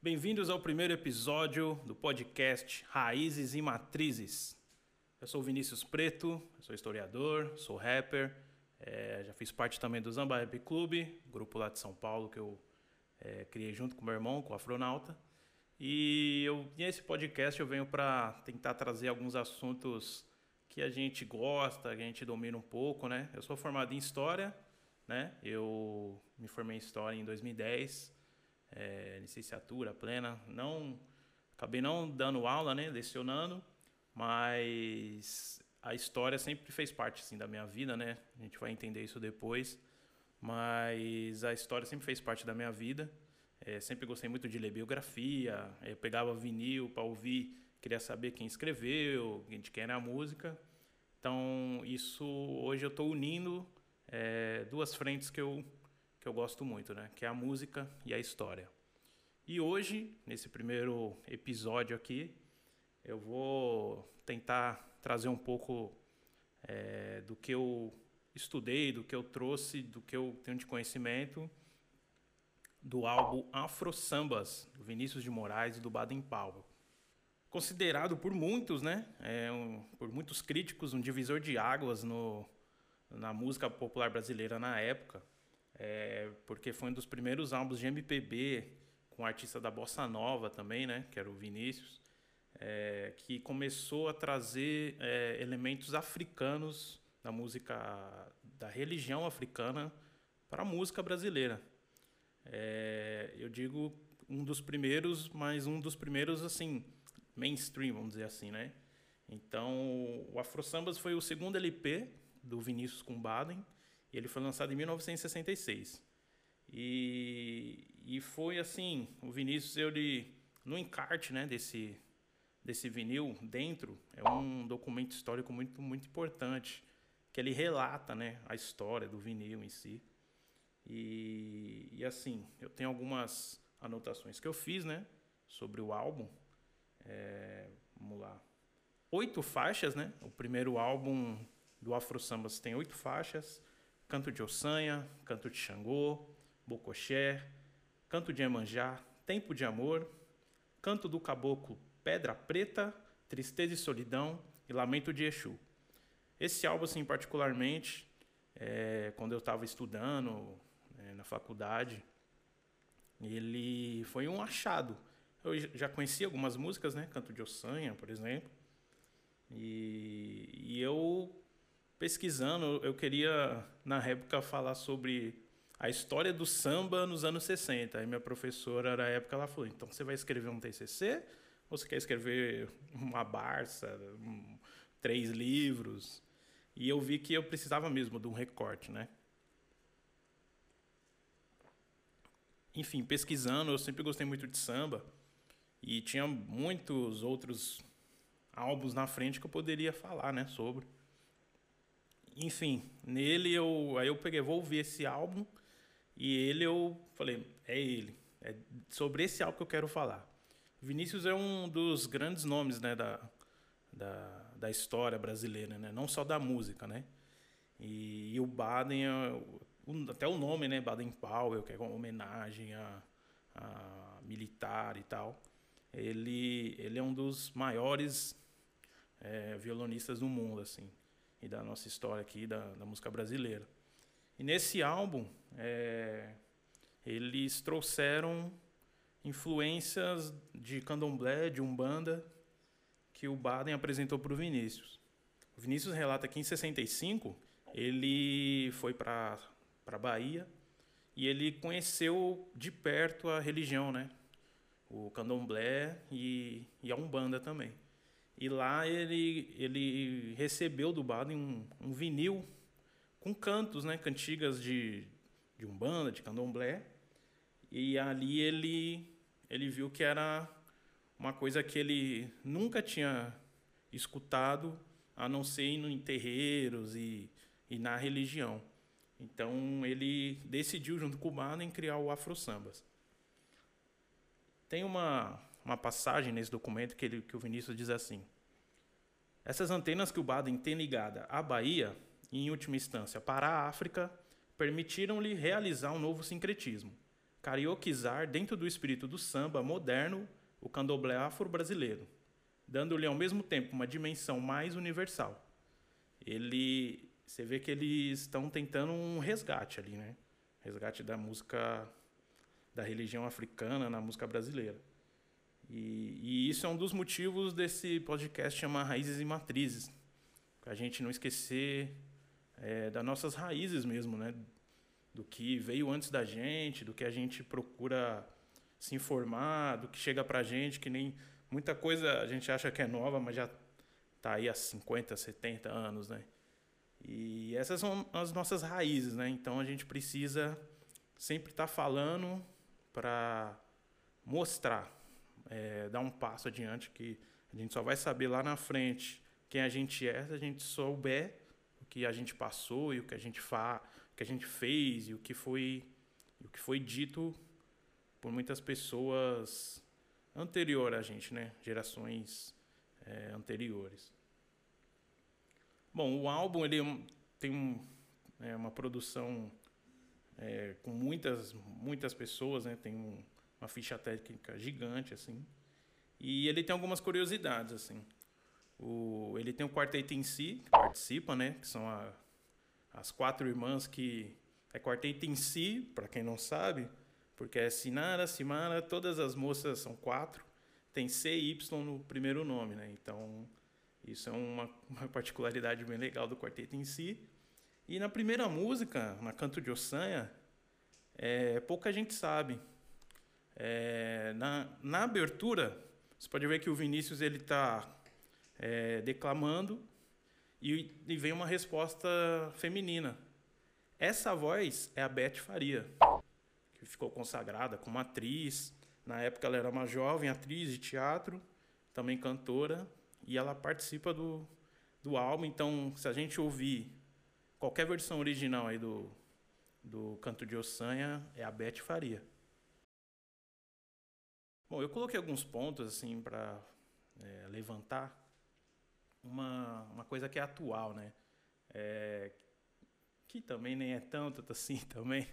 Bem-vindos ao primeiro episódio do podcast Raízes e Matrizes. Eu sou Vinícius Preto, sou historiador, sou rapper, é, já fiz parte também do Zamba Rap Club, grupo lá de São Paulo que eu é, criei junto com meu irmão, com o Afronauta. E eu, nesse podcast eu venho para tentar trazer alguns assuntos que a gente gosta, que a gente domina um pouco, né? Eu sou formado em História, né? Eu me formei em História em 2010, é, licenciatura plena. Não, acabei não dando aula, né? Lecionando, mas a história sempre fez parte, assim, da minha vida, né? A gente vai entender isso depois, mas a história sempre fez parte da minha vida. É, sempre gostei muito de ler biografia, eu pegava vinil para ouvir queria saber quem escreveu, de quem era a música. Então, isso hoje eu estou unindo é, duas frentes que eu, que eu gosto muito, né? Que é a música e a história. E hoje, nesse primeiro episódio aqui, eu vou tentar trazer um pouco é, do que eu estudei, do que eu trouxe, do que eu tenho de conhecimento do álbum Afro Sambas, do Vinícius de Moraes e do Baden Powell considerado por muitos, né, é um, por muitos críticos, um divisor de águas no, na música popular brasileira na época, é, porque foi um dos primeiros álbuns de MPB com artista da bossa nova também, né, que era o Vinícius, é, que começou a trazer é, elementos africanos da música da religião africana para a música brasileira. É, eu digo um dos primeiros, mas um dos primeiros assim mainstream, vamos dizer assim, né? Então, o Afro Sambas foi o segundo LP do Vinícius com Baden, ele foi lançado em 1966. E, e foi assim, o Vinícius, ele, no encarte né, desse, desse vinil, dentro, é um documento histórico muito, muito importante, que ele relata né, a história do vinil em si. E, e assim, eu tenho algumas anotações que eu fiz né, sobre o álbum, é, vamos lá. Oito faixas, né? O primeiro álbum do Afro Sambas tem oito faixas. Canto de Ossanha, Canto de Xangô, Bocoxé, Canto de Emanjá, Tempo de Amor, Canto do Caboclo, Pedra Preta, Tristeza e Solidão e Lamento de Exu. Esse álbum, assim, particularmente, é, quando eu estava estudando é, na faculdade, ele foi um achado. Eu já conhecia algumas músicas, né? Canto de Ossanha, por exemplo. E, e eu, pesquisando, eu queria, na época, falar sobre a história do samba nos anos 60. Aí minha professora, na época, ela falou, então você vai escrever um TCC? Ou você quer escrever uma Barça, um, três livros? E eu vi que eu precisava mesmo de um recorte, né? Enfim, pesquisando, eu sempre gostei muito de samba. E tinha muitos outros álbuns na frente que eu poderia falar, né, sobre. Enfim, nele eu aí eu peguei, vou ouvir esse álbum e ele eu falei, é ele, é sobre esse álbum que eu quero falar. Vinícius é um dos grandes nomes, né, da, da, da história brasileira, né, não só da música, né. E, e o Baden, é, até o nome, né, Baden Powell, que é uma homenagem a, a militar e tal ele, ele é um dos maiores é, violonistas do mundo, assim, e da nossa história aqui, da, da música brasileira. E nesse álbum, é, eles trouxeram influências de candomblé, de umbanda, que o Baden apresentou para o Vinícius. O Vinícius relata que em 65 ele foi para para Bahia e ele conheceu de perto a religião, né? o candomblé e, e a umbanda também. E lá ele, ele recebeu do Baden um, um vinil com cantos, né, cantigas de, de umbanda, de candomblé. E ali ele, ele viu que era uma coisa que ele nunca tinha escutado, a não ser em terreiros e, e na religião. Então ele decidiu, junto com o Baden, criar o Afro Sambas. Tem uma, uma passagem nesse documento que, ele, que o Vinícius diz assim: Essas antenas que o Baden tem ligada à Bahia, e em última instância para a África, permitiram-lhe realizar um novo sincretismo. carioquizar dentro do espírito do samba moderno o candomblé afro-brasileiro, dando-lhe ao mesmo tempo uma dimensão mais universal. Ele, você vê que eles estão tentando um resgate ali, né? Resgate da música da religião africana na música brasileira. E, e isso é um dos motivos desse podcast chamar Raízes e Matrizes, para a gente não esquecer é, das nossas raízes mesmo, né? Do que veio antes da gente, do que a gente procura se informar, do que chega para a gente, que nem muita coisa a gente acha que é nova, mas já está aí há 50, 70 anos, né? E essas são as nossas raízes, né? Então a gente precisa sempre estar tá falando para mostrar, é, dar um passo adiante que a gente só vai saber lá na frente quem a gente é se a gente souber o que a gente passou e o que a gente fa o que a gente fez e o que foi o que foi dito por muitas pessoas anterior a gente, né? Gerações é, anteriores. Bom, o álbum ele é tem um, é, uma produção é, com muitas muitas pessoas, né? Tem um, uma ficha técnica gigante assim. E ele tem algumas curiosidades assim. O, ele tem o quarteto em si, que participa, né? Que são a, as quatro irmãs que é quarteto em si, para quem não sabe, porque é Sinara, Simara, todas as moças são quatro, tem C e Y no primeiro nome, né? Então, isso é uma, uma particularidade bem legal do quarteto em si. E na primeira música, na Canto de Ossanha, é, pouca gente sabe. É, na, na abertura, você pode ver que o Vinícius ele está é, declamando e, e vem uma resposta feminina. Essa voz é a Beth Faria que ficou consagrada como atriz. Na época ela era uma jovem atriz de teatro, também cantora, e ela participa do, do álbum. Então, se a gente ouvir qualquer versão original aí do, do Canto de Ossanha, é a Beth Faria. Bom, eu coloquei alguns pontos assim para é, levantar uma, uma coisa que é atual, né? É, que também nem é tanto assim também,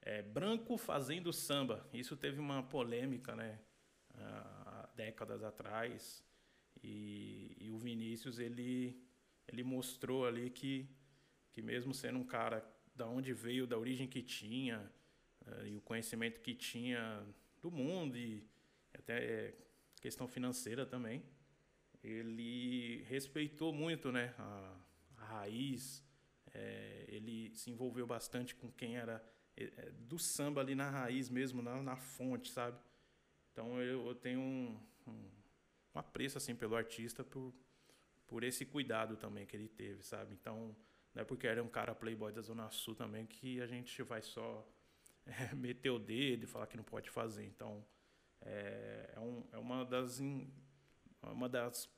é, branco fazendo samba. Isso teve uma polêmica, né? Há décadas atrás. E, e, o Vinícius, ele, ele mostrou ali que, que mesmo sendo um cara da onde veio, da origem que tinha, uh, e o conhecimento que tinha do mundo e até questão financeira também, ele respeitou muito né, a, a raiz, é, ele se envolveu bastante com quem era é, é, do samba ali na raiz mesmo, na, na fonte, sabe? Então eu, eu tenho um, um, um, apreço assim pelo artista por, por esse cuidado também que ele teve, sabe? Então não é porque era um cara playboy da Zona Sul também que a gente vai só é, meter o dedo e falar que não pode fazer. Então é, é, um, é uma das in, uma das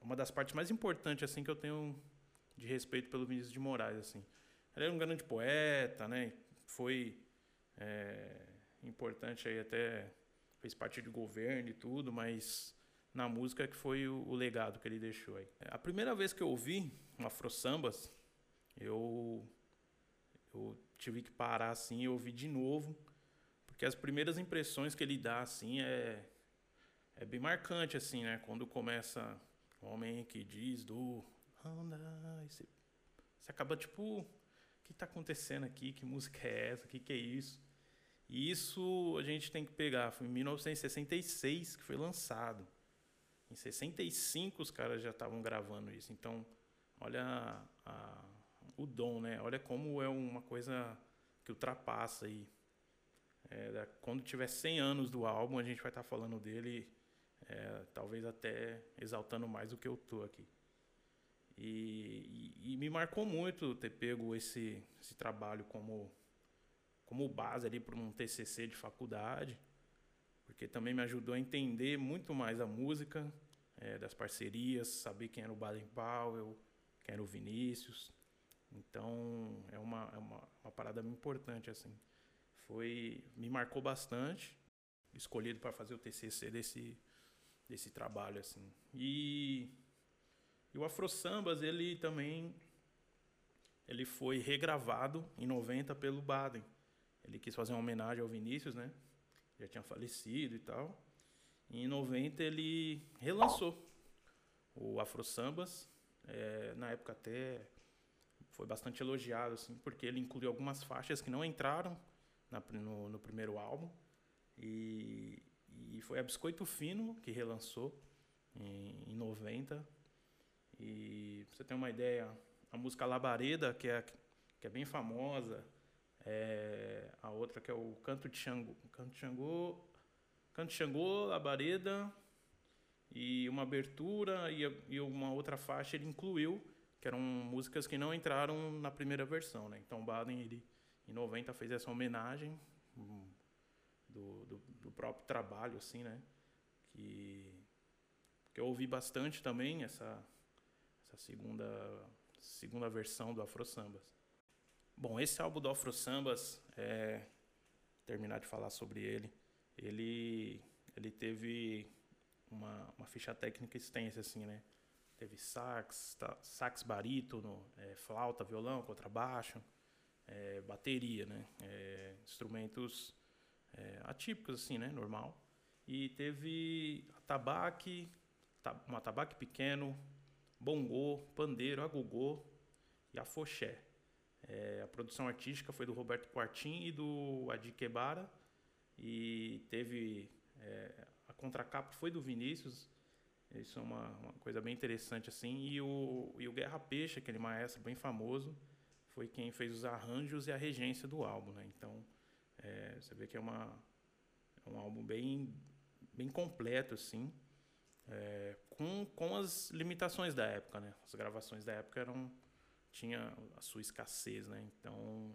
uma das partes mais importantes assim que eu tenho de respeito pelo Vinícius de Moraes assim. Ele era um grande poeta, né? foi é, importante aí até fez parte de governo e tudo, mas na música que foi o, o, legado que ele deixou aí. A primeira vez que eu ouvi um Afro Sambas, eu eu tive que parar assim e ouvir de novo, porque as primeiras impressões que ele dá assim é é bem marcante assim, né? Quando começa o homem que diz do você, você acaba tipo o que está acontecendo aqui? Que música é essa? O que, que é isso? E isso a gente tem que pegar. Foi em 1966 que foi lançado. Em 65 os caras já estavam gravando isso. Então, olha a, a, o dom, né? Olha como é uma coisa que ultrapassa aí. É, quando tiver 100 anos do álbum, a gente vai estar tá falando dele, é, talvez até exaltando mais do que eu tô aqui. E, e, e, me marcou muito ter pego esse, esse trabalho como, como base ali para um TCC de faculdade, porque também me ajudou a entender muito mais a música, é, das parcerias, saber quem era o Baden Powell, quem era o Vinícius. Então é uma, é uma, uma parada importante assim. Foi me marcou bastante, escolhido para fazer o TCC desse desse trabalho assim. E e o Afro Sambas, ele também ele foi regravado em 90 pelo Baden. ele quis fazer uma homenagem ao Vinícius, né? Já tinha falecido e tal. E em 90 ele relançou o Afro Sambas. É, na época até foi bastante elogiado, assim, porque ele incluiu algumas faixas que não entraram na, no, no, primeiro álbum. E, e, foi a Biscoito Fino que relançou em, em 90. E você ter uma ideia, a música Labareda, que é, que é bem famosa, é, a outra que é o Canto de Xangô, Canto de Xangô, Canto de Xangô, Labareda e uma abertura e, e uma outra faixa ele incluiu que eram músicas que não entraram na primeira versão, né? Então Baden ele em 90 fez essa homenagem hum, do, do, do, próprio trabalho, assim, né? Que, que eu ouvi bastante também essa essa segunda segunda versão do Afro Sambas. Bom, esse álbum do Afro Sambas, é, terminar de falar sobre ele, ele ele teve uma, uma ficha técnica extensa, assim, né? Teve sax, tá, sax barítono, é, flauta, violão, contrabaixo, é, bateria, né? É, instrumentos é, atípicos, assim, né? Normal. E teve tabaque, uma tabaque pequeno, bongô, pandeiro, agogô e afoxé. É, a produção artística foi do Roberto Quartim e do Adi Quebara. E teve é, a contracapa foi do Vinícius isso é uma, uma coisa bem interessante assim. E o, e o Guerra Peixe, aquele maestro bem famoso, foi quem fez os arranjos e a regência do álbum, né? Então, é, você vê que é, uma, é um álbum bem, bem completo, assim, é, com, com as limitações da época, né? As gravações da época eram tinha a sua escassez, né? Então,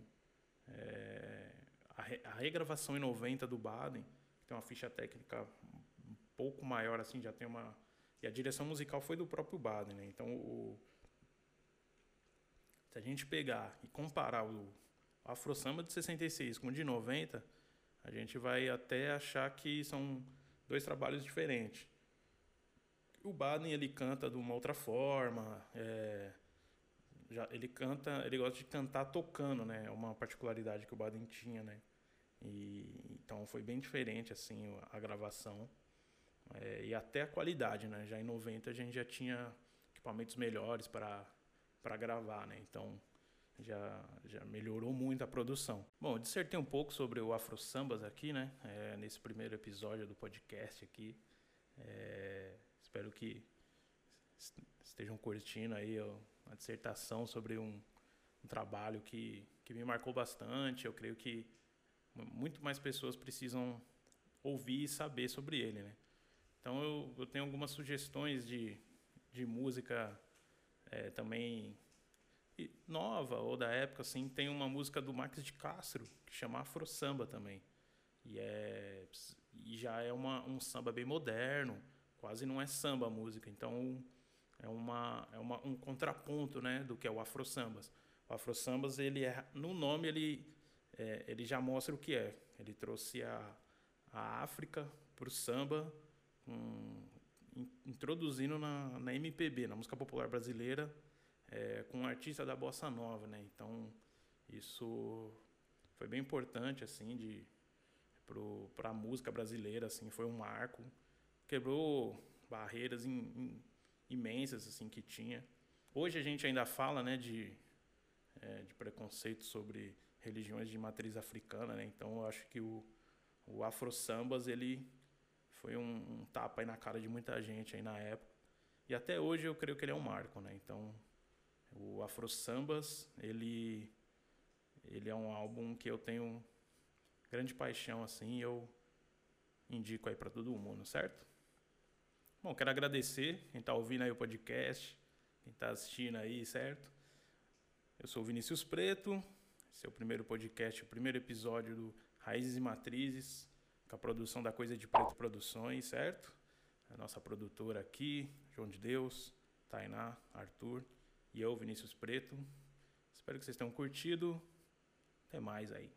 é, a, re, a, regravação em 90 do Baden, que tem uma ficha técnica um pouco maior, assim, já tem uma e a direção musical foi do próprio Baden, né? Então, o, se a gente pegar e comparar o Afro Samba de 66 com o de 90, a gente vai até achar que são dois trabalhos diferentes. O Baden ele canta de uma outra forma, é, já, ele canta, ele gosta de cantar tocando, né? É uma particularidade que o Baden tinha, né? E, então foi bem diferente assim a gravação. É, e até a qualidade, né? Já em 90 a gente já tinha equipamentos melhores para gravar, né? Então já, já melhorou muito a produção. Bom, eu dissertei um pouco sobre o Afro Sambas aqui, né? É, nesse primeiro episódio do podcast aqui. É, espero que estejam curtindo aí a dissertação sobre um, um trabalho que, que me marcou bastante. Eu creio que muito mais pessoas precisam ouvir e saber sobre ele, né? Então eu, eu tenho algumas sugestões de, de música é, também nova ou da época, assim. Tem uma música do Max de Castro que chama Afro Samba também. E, é, e já é uma, um samba bem moderno, quase não é samba a música. Então é, uma, é uma, um contraponto né, do que é o Afro Sambas. O Afro Sambas, ele é, no nome, ele, é, ele já mostra o que é. Ele trouxe a, a África para o samba um, introduzindo na, na MPB, na música popular brasileira, é, com um artista da bossa nova, né? Então isso foi bem importante assim de para a música brasileira, assim, foi um marco, quebrou barreiras in, in, imensas assim que tinha. Hoje a gente ainda fala, né, de é, de preconceito sobre religiões de matriz africana, né? Então eu acho que o o Afro Sambas ele foi um, tapa aí na cara de muita gente aí na época. E até hoje eu creio que ele é um marco, né? Então, o Afro Sambas, ele ele é um álbum que eu tenho grande paixão assim, eu indico aí para todo mundo, certo? Bom, quero agradecer quem está ouvindo aí o podcast, quem está assistindo aí, certo? Eu sou o Vinícius Preto, esse é o primeiro podcast, o primeiro episódio do Raízes e Matrizes com a produção da Coisa de Preto Produções, certo? A nossa produtora aqui, João de Deus, Tainá, Arthur e eu, Vinícius Preto. Espero que vocês tenham curtido. Até mais aí.